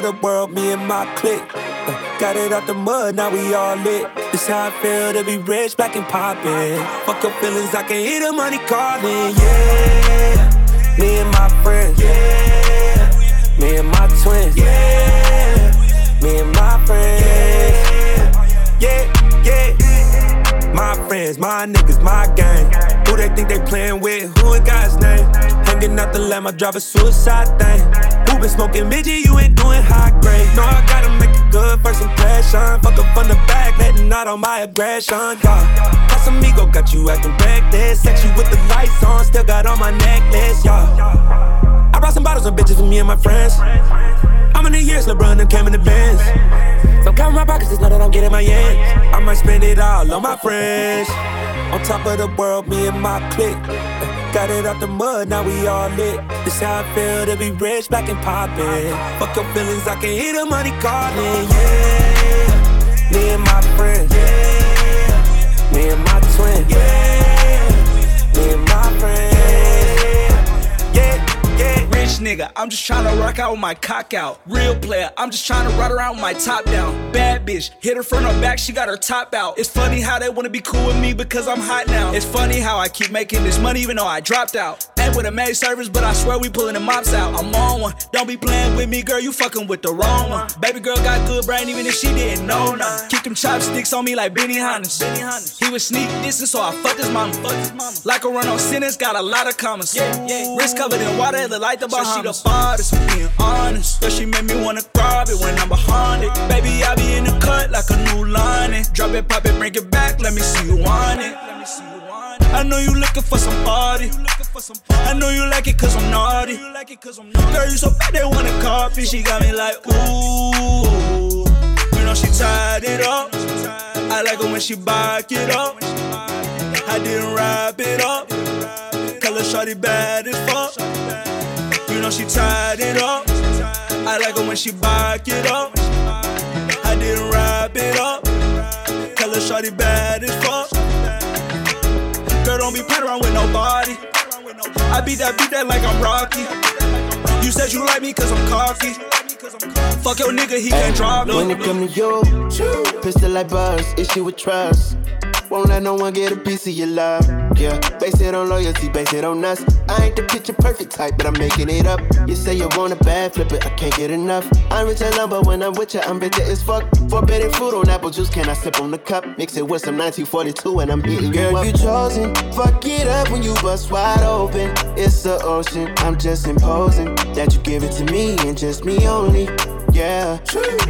the world, me and my clique. Uh, got it out the mud, now we all lit. This how I feel to be rich, black and poppin'. Fuck your feelings, I can hear the money calling, yeah. Me and my friends, yeah. Me and my twins, yeah. Me and my friends, yeah, yeah. My friends, my niggas, my gang. Who they think they playin' with? Who ain't God's name? Hanging out the lamb, I drive a suicide thing. Who been smoking midget? You ain't doing high grade. No, I gotta make a good first impression. Fuck up on the back, letting out all my aggression. Yeah. Casamigo got you acting reckless. Sex you with the lights on, still got on my necklace. y'all. I brought some bottles of bitches for me and my friends. How many years LeBron and came in the Benz? So count my pockets, just know that I'm getting my ends. I might spend it all on my friends. On top of the world, me and my clique. Got it out the mud, now we all lit. This how I feel to be rich, black and poppin'. Fuck your feelings, I can hear the money calling, yeah. Me and my friends, yeah. Me and my twin, yeah. Me and my friends, rich nigga, I'm just trying to rock out with my cock out. Real player, I'm just trying to ride around with my top down. Bad bitch, hit her front or back, she got her top out. It's funny how they wanna be cool with me because I'm hot now. It's funny how I keep making this money even though I dropped out. Ain't with a maid service, but I swear we pulling the mops out. I'm on one. Don't be playing with me, girl, you fucking with the wrong one. Baby girl got good brain even if she didn't know none. Keep them chopsticks on me like Benihana. He was sneak distance, so I fucked his mama. Like a run on sentence, got a lot of commas. Wrist covered in water, the light the Bahamas. She the baddest, being honest. But she made me wanna grab it when I'm behind it. Baby, I be in the cut like a new line. Drop it, pop it, bring it back. Let me see you want it. I know you looking for somebody. I know you like it cause I'm naughty. Girl, you so bad they wanna copy. She got me like, ooh. You know she tied it up. I like it when she back it up. I didn't wrap it up. Color shorty bad as fuck. Know she tied it up. I like it when she back it up. I didn't wrap it up. Color shorty bad as fuck. Girl, don't be playing around with nobody. I beat that, beat that like I'm Rocky. You said you like me cause I'm cocky. Fuck your nigga, he can't drop When it come to you, pistol like buzz, issue with trust. Won't let no one get a piece of your love. Yeah, base it on loyalty, base it on us. I ain't the picture perfect type, but I'm making it up. You say you want a bad flip it, I can't get enough. I'm rich alone, but when I'm with you, I'm bitter as fuck. Forbidden fruit on apple juice, can I sip on the cup? Mix it with some 1942 and I'm beating Girl, you, up. you chosen. Fuck it up when you bust wide open. It's the ocean, I'm just imposing that you give it to me and just me only yeah.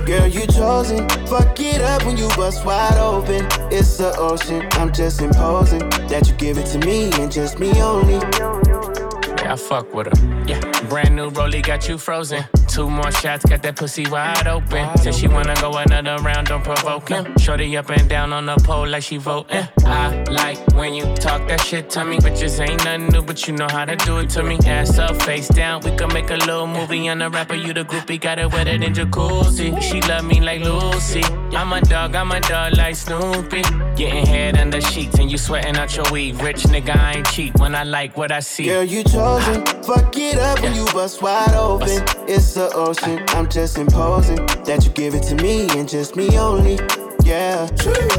Girl, you chosen. Fuck it up when you bust wide open. It's the ocean. I'm just imposing that you give it to me and just me only. Yeah, I fuck with her. Yeah, brand new rollie got you frozen. Two more shots, got that pussy wide open. Said she wanna go another round, don't provoke him. Shorty up and down on the pole like she voting. I like when you talk that shit to me. Bitches ain't nothing new, but you know how to do it to me. Ass up, face down, we can make a little movie. on the rapper, you the groupie, got it wetter than jacuzzi. She love me like Lucy. I'm a dog, I'm a dog like Snoopy. Getting head under sheets and you sweating out your weed. Rich nigga, I ain't cheap when I like what I see. Girl, you chosen. Fuck it up when you bust wide open. It's ocean. I'm just imposing that you give it to me and just me only. Yeah,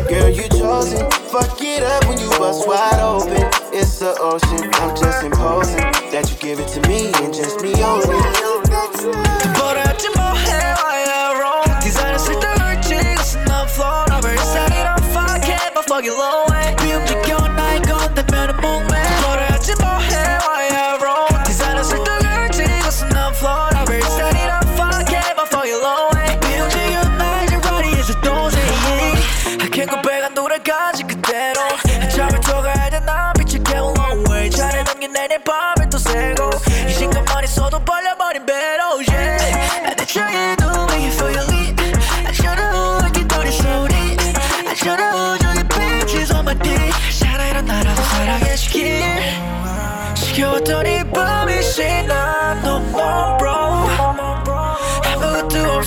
girl, you chosen. Fuck it up when you bust wide open. It's the ocean. I'm just imposing that you give it to me and just me only. Borracha I wrong. Designer, it's not I'm fucking, but low.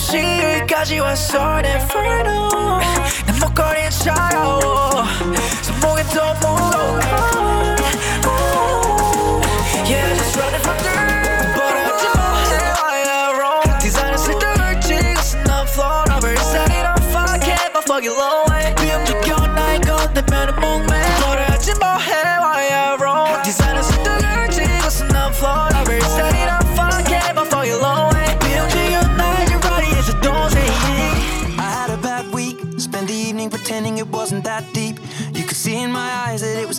아무것도 없이 여기까지 왔어 never know 내 목걸이엔 차가워 손목엔 더 무거워 Yeah just running from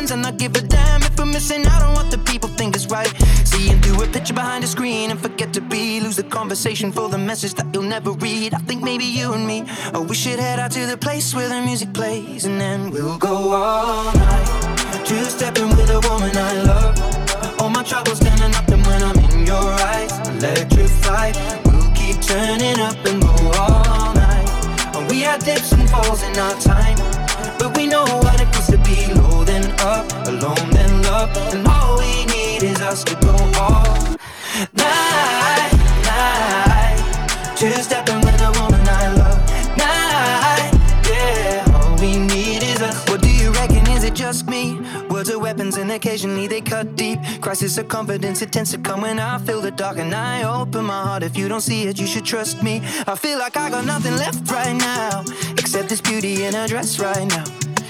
Plans and not give a damn if we're missing out on what the people think is right. Seeing through a picture behind a screen and forget to be. Lose the conversation for the message that you'll never read. I think maybe you and me, oh, we should head out to the place where the music plays and then we'll go all night. Two stepping with a woman I love. All my troubles standing up, when I'm in your eyes, electrified. We'll keep turning up and go all night. We had dips and falls in our time, but we know what it feels to be up, alone then love, and all we need is us to go all night, night. Two stepping with a woman I love, night, yeah. All we need is us. What do you reckon? Is it just me? Words are weapons and occasionally they cut deep. Crisis of confidence, it tends to come when I feel the dark and I open my heart. If you don't see it, you should trust me. I feel like I got nothing left right now, except this beauty in a dress right now.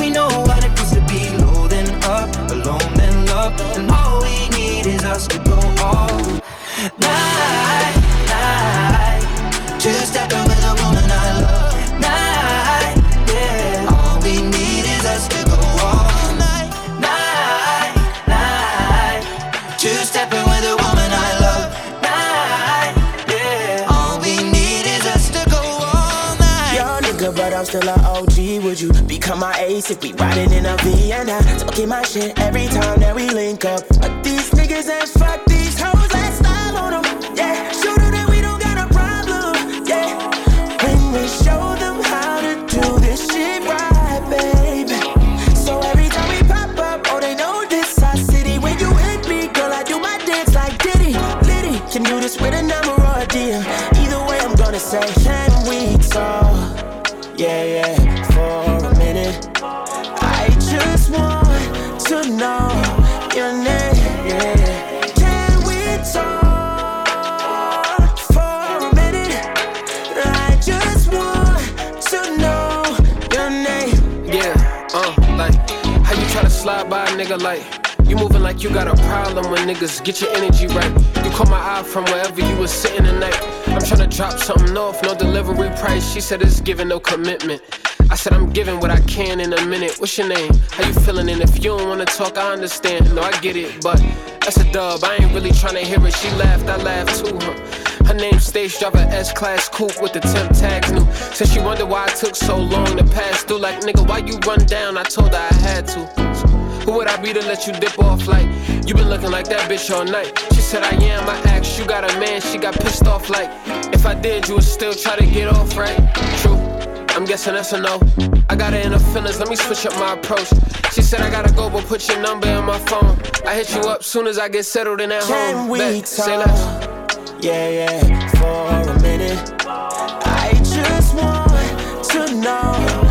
We know what it feels to be low then up, alone then love. And all we need is us to go all night, night. Two stepping with nigga, but I'm still an OG. Would you become my ace if we riding in a V and I Talking my shit every time that we link up. But these niggas ass fuck these nigga like you moving like you got a problem when niggas get your energy right. You caught my eye from wherever you was sitting tonight. I'm trying to drop something off, no delivery price. She said it's giving no commitment. I said I'm giving what I can in a minute. What's your name? How you feeling? And if you don't wanna talk, I understand. No, I get it, but that's a dub. I ain't really trying to hear it. She laughed, I laughed too. Huh? Her name Stage Driver S Class Coupe with the temp tags new. Said she wondered why it took so long to pass through. Like nigga, why you run down? I told her I had to. Who would I be to let you dip off like you been looking like that bitch all night? She said I am. I asked you got a man. She got pissed off like if I did, you would still try to get off right. True. I'm guessing that's a no. I got her in the feelings, let me switch up my approach. She said I gotta go, but put your number in my phone. I hit you up soon as I get settled in at Can home. we Bet. Say talk? less. Yeah, yeah, for a minute. I just want to know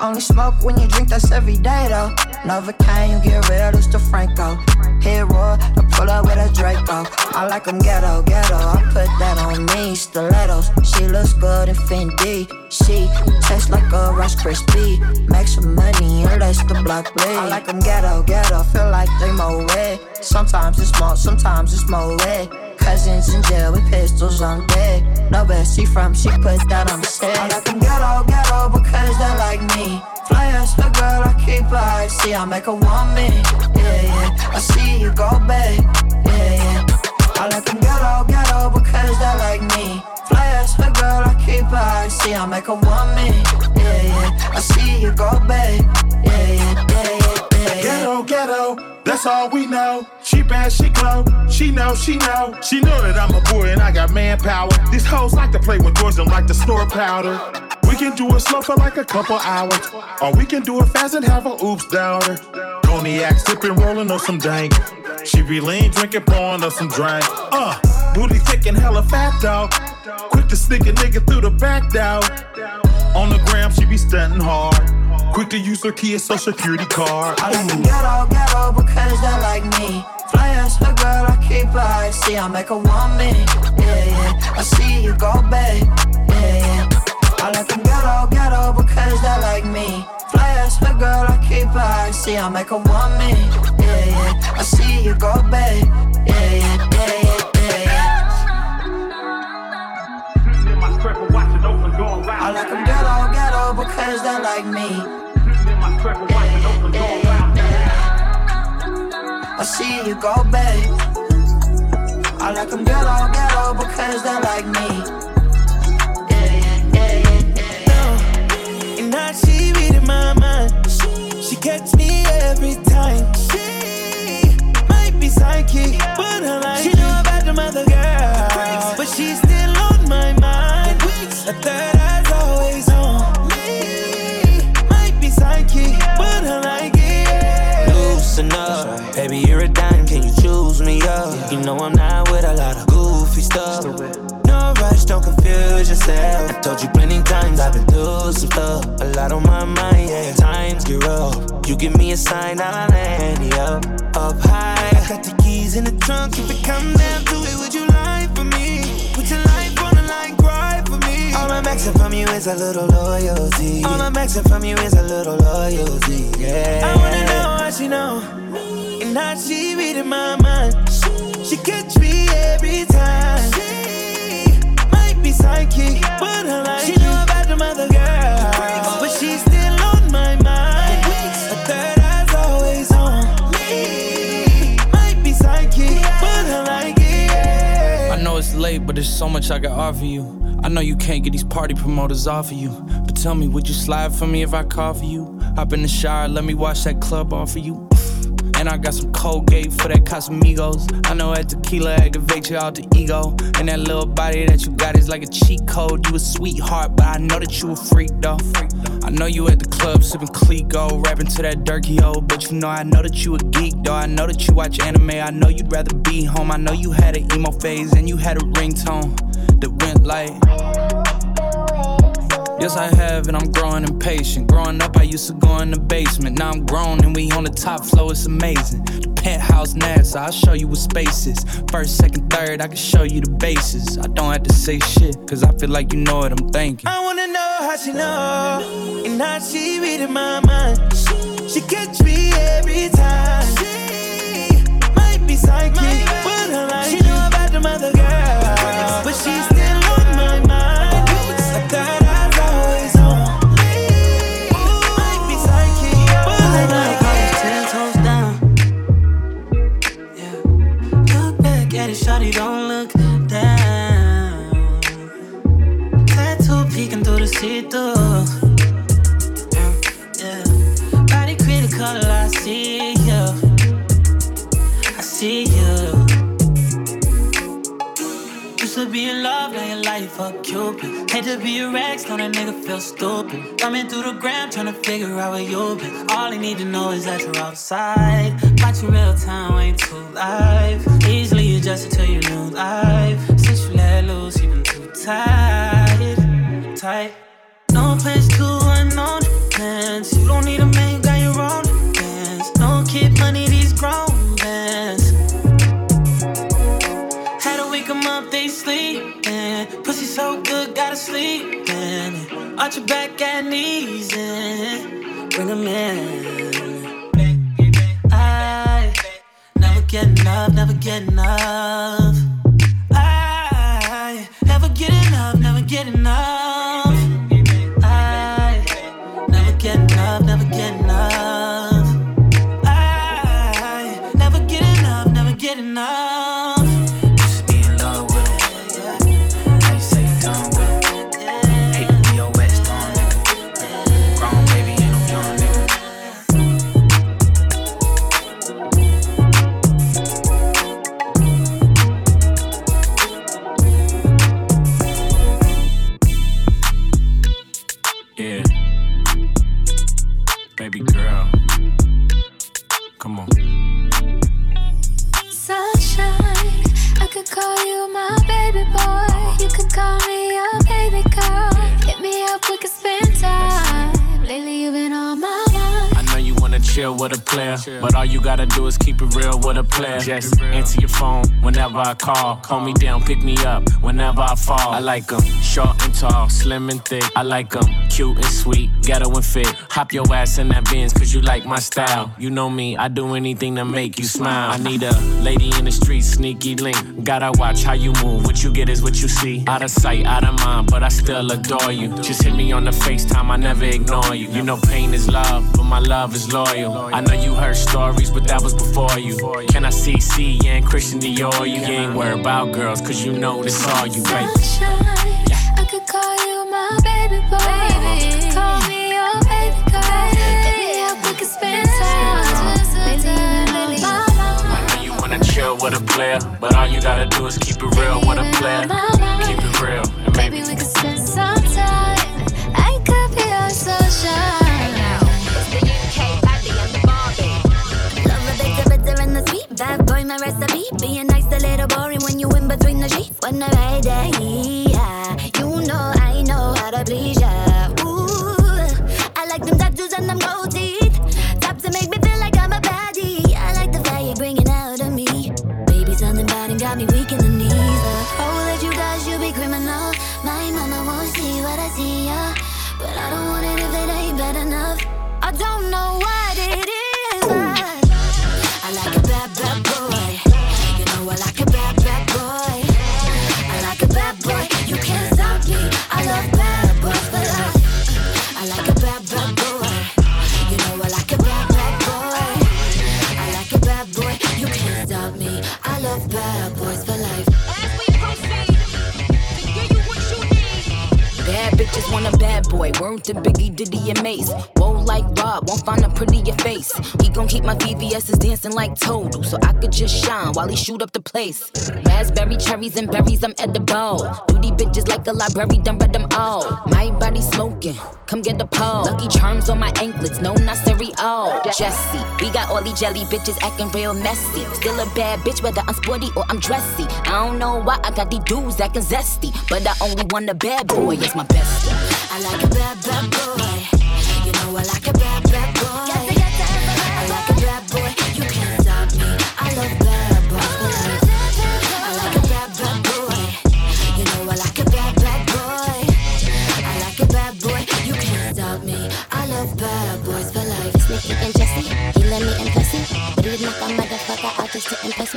Only smoke when you drink, that's every day though. Novocaine, you get rid of the Franco. Raw, I pull up with a Draco. I like 'em ghetto, ghetto. I put that on me. Stilettos, she looks good in Fendi. She tastes like a Rice Krispie. Make some money and let the block bleed. I like 'em ghetto, ghetto. Feel like they more wet. Sometimes it's more, sometimes it's more wet. Cousins in jail with pistols on deck. No where she from, she put that on the set. I like them ghetto, ghetto because they like me. Fly as a girl, I keep her high. See, I make want me. Yeah, yeah. I see you go back. Yeah, yeah. I like them ghetto, ghetto because they like me. Fly as a girl, I keep her. I see I make want me. Yeah, yeah. I see you go, yeah, yeah, Ghetto, that's all we know. She bad, she glow. She know, she know. She know that I'm a boy and I got manpower. These hoes like to play with doors and like to snort powder. We can do it slow for like a couple hours. Or we can do it fast and have a oops downer. Cognac sipping, rolling on some dank. She be lean, drinking, pouring up some drink. Uh, booty and hella fat though. Quick to sneak a nigga through the back though. On the gram, she be stunting hard. Quick to use her key social security card. I like them ghetto, ghetto because they like me. Fly as a girl, I keep her. I see I make want me. Yeah, yeah. I see you go, babe. Yeah, yeah. I like them ghetto, ghetto because they like me. Fly as a girl, I keep her. I see I make want me. Yeah, yeah. I see you go. Yeah, yeah, yeah, yeah, because they like me. I see you go, babe. I like them ghetto, ghetto because they like me. Yeah, yeah, yeah, yeah, yeah. And now she reading my mind. She catch me every time. She might be psychic, but I like She know about the mother girl, up? You know I'm not with a lot of goofy stuff. No rush, don't confuse yourself. I told you plenty times I've been through some stuff. A lot on my mind, yeah. Times get rough. You give me a sign, I'll land you up, up high. I got the keys in the trunk. If it comes down to it, would you lie for me? Put your life on the line, cry for me. All I'm asking from you is a little loyalty. All I'm asking from you is a little loyalty, yeah. I wanna know how she know, and how she reading my mind. She catch me every time. She might be psychic, but I like She know about the mother girl, but she's still on my mind. A third eye's always on me. Might be psychic, but I like it. yeah. I know it's late, but there's so much I can offer you. I know you can't get these party promoters off of you. But tell me, would you slide for me if I call for you? Hop in the shower, let me wash that club off of you. And I got some Colgate for that Casamigos. I know that tequila activates your alter ego. And that little body that you got is like a cheat code. You a sweetheart, but I know that you a freak though. I know you at the club sipping Clicquot, rapping to that Durkee O. But you know I know that you a geek though. I know that you watch anime. I know you'd rather be home. I know you had an emo phase and you had a ringtone that went like. Yes, I have, and I'm growing impatient. Growing up, I used to go in the basement. Now I'm grown and we on the top floor, it's amazing. The penthouse NASA, I'll show you what space is. First, second, third, I can show you the bases. I don't have to say shit, cause I feel like you know what I'm thinking. I wanna know how she know, and how she reading my mind. She catch me every time. She might be psychic, but I like She know a cupid. Hate to be a Rex, know that nigga feel stupid. Coming through the gram, trying to figure out where you been. All I need to know is that you're outside. Watch you real time, ain't too live. Easily adjusted to your new life. Since you let loose, you been too tight. Tight. No place to unknown plans. You don't need a man, got your own so good, gotta sleep in. Arch your back and knees in. Bring 'em in. I never get enough, never get enough. I never get enough, never get enough. Call. Hold me down, pick me up whenever I fall. I like them short and tall, slim and thick. I like them cute and sweet, ghetto and fit. Hop your ass in that Benz cause you like my style. You know me, I do anything to make you smile. I need a lady in the street, sneaky link. Gotta watch how you move. What you get is what you see. Out of sight, out of mind, but I still adore you. Just hit me on the FaceTime, I never ignore you. You know pain is love, but my love is loyal. I know you heard stories, but that was before you. Can I see C and Christian Dior? You ain't worried about girls, cause you know this all you, baby. With a player, but all you gotta do is keep it real with a player. Keep it real, and maybe we could spend some time. I could be your sunshine. Bad boy, my recipe. Being nice, a little boring when you in between the sheets. When I ride there, yeah. You know I know how to please got me weak in the knees. Uh, oh, that you guys, you be criminal. My mama won't see what I see, yeah. But I don't want it if it ain't bad enough. I don't know what to Biggie, Diddy, and Mase. Whoa, like Rob, won't find a prettier face. He gon' keep my VVS's dancing like Total, so I could just shine while he shoot up the place. Raspberry, cherries, and berries, I'm edible. Duty bitches like a library, done read them all. My body smoking, come get the pole. Lucky charms on my anklets, no, not cereal. Jesse, we got all these jelly bitches acting real messy. Still a bad bitch, whether I'm sporty or I'm dressy. I don't know why I got these dudes acting zesty, but I only want a bad boy, it's my bestie. I like a bad, bad boy. You know I like a bad, bad boy. I like a bad boy. You can't stop me. I love bad boys I like a bad, bad boy. You know I like a bad, bad boy. I like a bad boy. You can't stop me. I love bad boys for life. Sneaky and Jesse, he let me impress you, but he knock a motherfucker out just to impress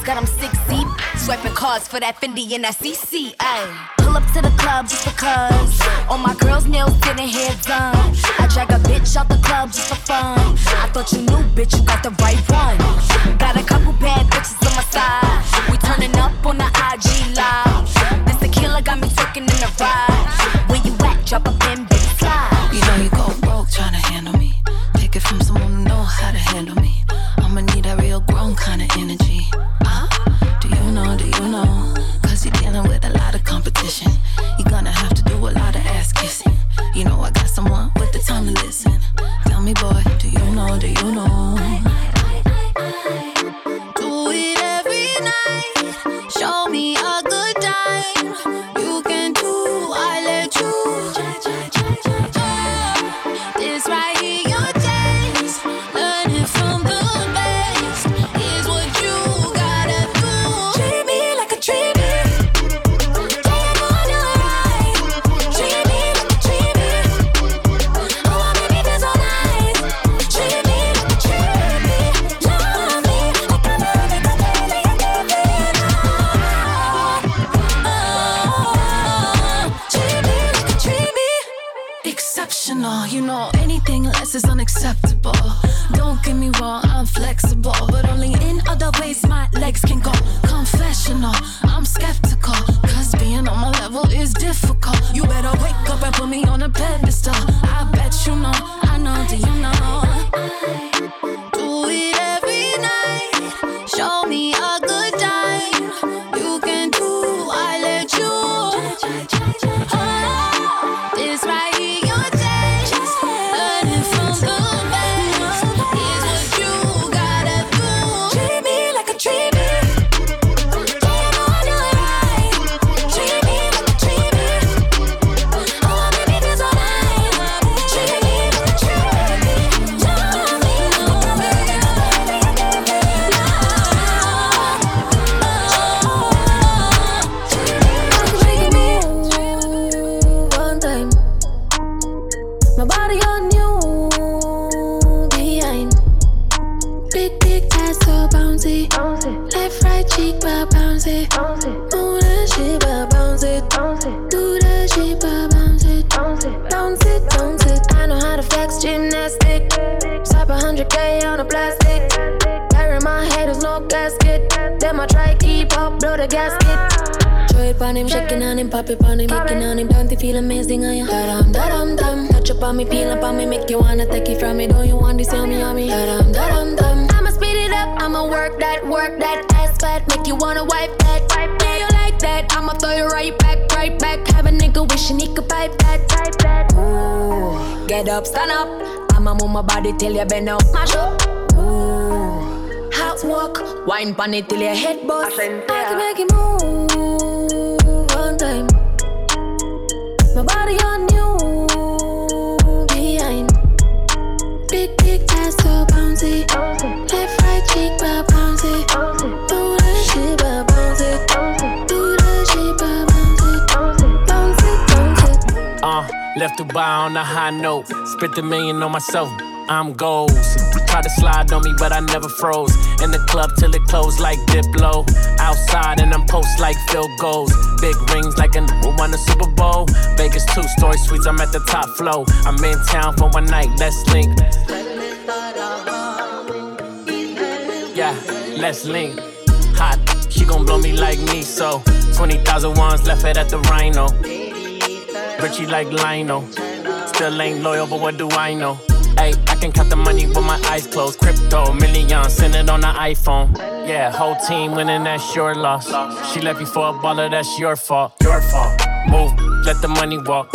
nails, got 'em six deep. Swiping cards for that Fendi and that CC. Ay. Pull up to the club just because. All my girls' nails getting hair done. I drag a bitch out the club just for fun. I thought you knew, bitch, you got the right one. Got a couple bad bitches on my side. We turning up on the IG live. Me, peel up on me, make you wanna take it from me. Don't you want this yummy yummy? Da dum da dum dum. I'ma speed it up, I'ma work that, work that ass fat, make you wanna wipe that. Wipe that. Yeah, you like that? I'ma throw you right back, right back. Have a nigga wishing he could pipe that, pipe that. Ooh, get up, stand up. I'ma move my body till you bend up, mash up. Ooh, hot walk, wine pon it till your head bust. I can make it move one time. My body on bouncy. Left, right cheek, but bounce. Do that shit, but bounce. Do that shit, but bounce it. Bounce it, bounce it. Uh, left Dubai on a high note. Spent a million on myself. I'm goals. Try to slide on me, but I never froze. In the club till it closed like Diplo. Outside and I'm post like field goals. Big rings like a nigga won a Super Bowl. Vegas two story suites, I'm at the top flow. I'm in town for one night, let's link. Let's link. Hot, she gon' blow me like me, so 20,000 ones left it at the Rhino. Richie like Lionel. Still ain't loyal, but what do I know? Hey, I can count the money with my eyes closed. Crypto, million, send it on the iPhone. Yeah, whole team winning, that's your loss. She left you for a baller, that's your fault. Your fault. Move, let the money walk.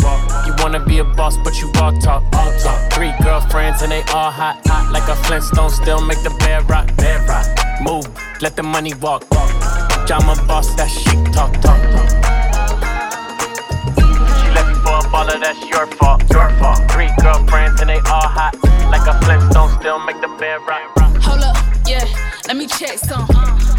You wanna be a boss, but you all talk. All talk. Three girlfriends and they all hot, hot like a Flintstone. Still make the bed rock, bed rock. Move, let the money walk. I'm a boss, that shit talk, talk, talk. She left you for a baller, that's your fault. Your fault. Three girlfriends and they all hot. Like a Flintstone, still make the bed rock. Yeah, let me check some.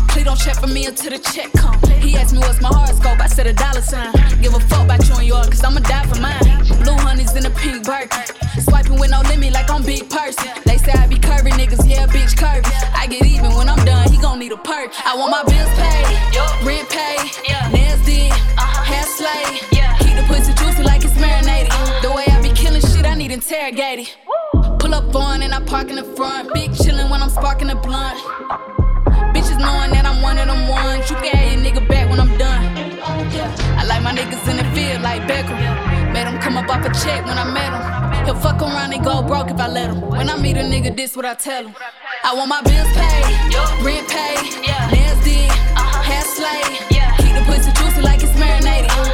Please don't check for me until the check come. He asked me what's my horoscope, I said a dollar sign. Give a fuck about you and yours, cause I'ma die for mine. Blue honey's in a pink Birkin. Swiping with no limit like I'm big person. They say I be curvy niggas, yeah, bitch curvy. I get even when I'm done, he gon' need a perk. I want my bills paid, rent paid, nails did, hair slayed. Keep the pussy juicy like it's marinated. The way I be killing shit, I need interrogated. Pull up on and I park in the front. Big chillin' when I'm sparking a blunt. Bitches knowing that I'm one of them ones. You can have your nigga back when I'm done. I like my niggas in the field like Beckham. Made him come up off a check when I met him. He'll fuck around and go broke if I let him. When I meet a nigga, this what I tell him. I want my bills paid, rent paid, nails did, uh-huh. hair slayed. Keep the pussy juicy like it's marinated.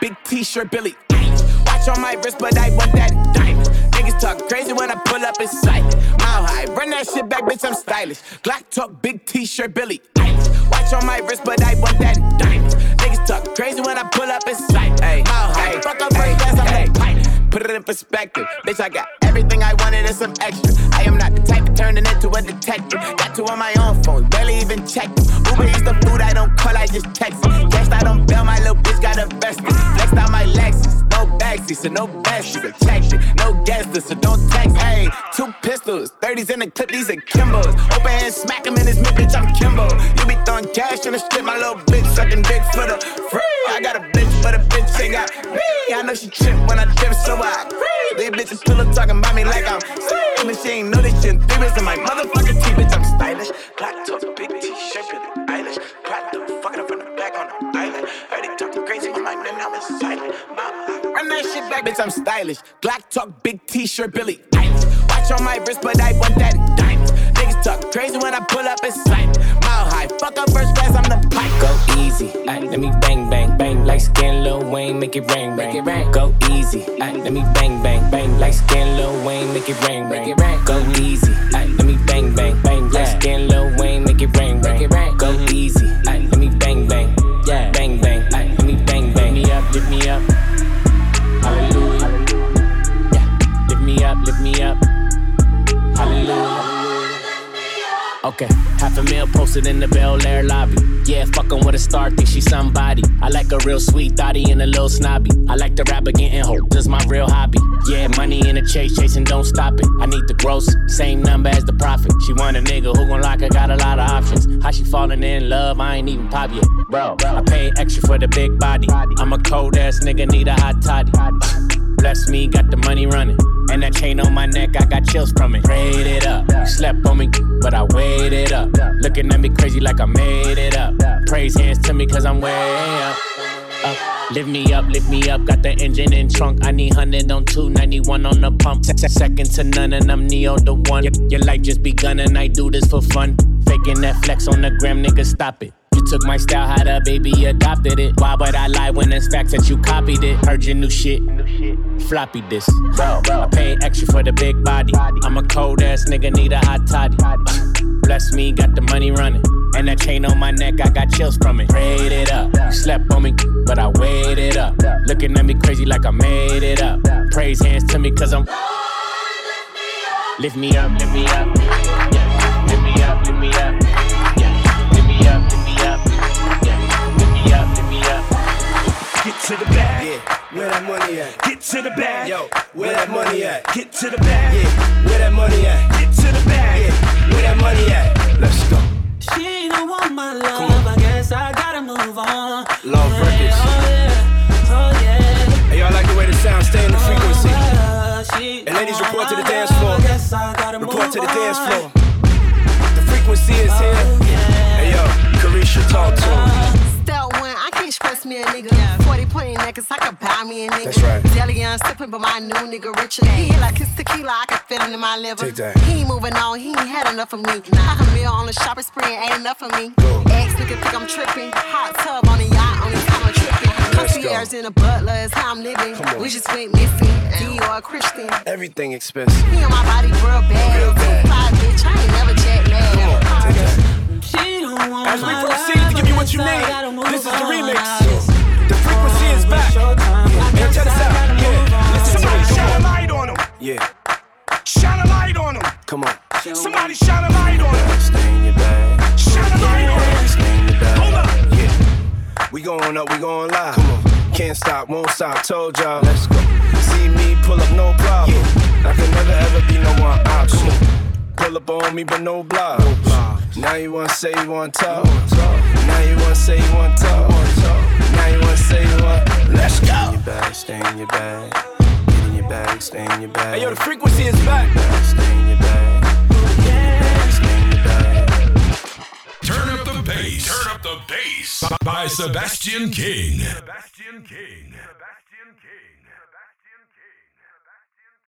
Glide t-shirt, Billie. Watch on my wrist, but I want that diamond. Niggas talk crazy when I pull up in sight. Mile high, run that shit back, bitch, I'm stylish. Glock talk, big t-shirt, Billie. Watch on my wrist, but I want that diamond. Niggas talk crazy when I pull up in sight. Mile high, Put it in perspective, bitch, I got everything I wanted and some extra. I am not the type of turning into a detective. Got two on my own phone, barely even checked. Uber eats the food I don't call, I just text. Cashed out on bail, my little bitch got invested. Flexed out my Lexus, no backseat, so no you protect it. No guest, so don't text. Hey, two pistols, 30s in the clip, these are Kimbos. Open hand, smack him in his mid, bitch, I'm Kimbo. You be throwing cash in the strip, my little bitch sucking dick for the free. I got a bitch, but a bitch ain't got me. I know she trip when I dip, so I free. These bitches up talking about me like I'm sweet. And she ain't know this shit. Three in my motherfucking teeth, bitch, I'm stylish. Black top, big t-shirt, Billie Eilish. Cracked up, fucking up from the back on the island. That bitch, I'm stylish. Black talk, big t-shirt, Billie Eilish. Watch on my wrist, but I want that diamond. Niggas talk crazy when I pull up in sight. Mile high, fuck up first class, I'm the pipe. Go easy, ay, let me bang, bang, bang. Like skin, Lil Wayne, make it rain, rain. Make it rain. Go easy, ay, let me bang, bang, bang. Like skin, Lil Wayne, make it rain, rain. Make it rain. Go easy, ay, let me bang, bang, bang. Like skin, Lil Wayne, make it rain, rain. Make it rain. Half a meal posted in the Bel Air lobby. Yeah, fucking with a star, think she somebody. I like a real sweet thotty and a little snobby. I like the rapper getting hope, that's my real hobby. Yeah, money in the chase, chasing, don't stop it. I need the gross, same number as the profit. She want a nigga who gon' lock her, got a lot of options. How she falling in love, I ain't even pop yet. Bro, I pay extra for the big body. I'm a cold ass nigga, need a hot toddy. Bless me, got the money running. And that chain on my neck, I got chills from it. Prayed it up. Slept on me, but I waited up. Looking at me crazy like I made it up. Praise hands to me, cause I'm way up. Up. Lift me up, lift me up. Got the engine in trunk. I need 100 on 291 on the pump. Se- Second to none, and I'm Neo the one. Your life just begun, and I do this for fun. Faking that flex on the gram, nigga, stop it. Took my style, how the baby adopted it. Why would I lie when it's facts that you copied it? Heard your new shit. Floppy disk. I pay extra for the big body. I'm a cold ass nigga, need a hot toddy. Bless me, got the money running. And that chain on my neck, I got chills from it. Prayed it up. You slept on me, but I waited up. Looking at me crazy like I made it up. Praise hands to me, cause I'm. Lift me up, lift me up. Yeah. To the bag. Yo, where that money at? Get to the bag. Yeah, where that money at? Get to the bag. Yeah, where that money at? Let's go. She don't want my love. I guess I gotta move on. Love yeah, Records. Oh yeah, oh yeah. Hey, y'all like the way the sound stay in the frequency? Uh, she And ladies, report to the dance floor. I guess I gotta Report move to the dance on. floor. The frequency is here. Hey, yo, Carisha, talk to him. Step one, I can't stress me a nigga. Yeah. 40 point necklace, I could buy me a nigga. That's right. Deli on sipping, but my new nigga richer. He hit like his tequila, I can feel it in my liver. Take that. He ain't moving on, he ain't had enough of me. I can meal on the shopping spree, ain't enough of me. Ex nigga think I'm tripping. Hot tub on the yacht, only time I'm tripping. Let's. Concierge in a butler is how I'm living. Come on. We just went missing. Dior a Christian. Everything expensive. He on my body real bad. Real bad. Stop, told y'all. Let's go. See me pull up, no problem. I can never ever be no one option. Pull up on me, but no block. Now you wanna say you wanna talk. Now you wanna say you wanna talk. Now you wanna say you want. Let's go. Stay in your bag, stay in your bag. Get in your bag, stay in your bag. Hey yo, the frequency is back. Stay in your bag. Get in your bag, stay in your bag. Turn up the bass. Turn up the bass by Sebastian King. Sebastian King.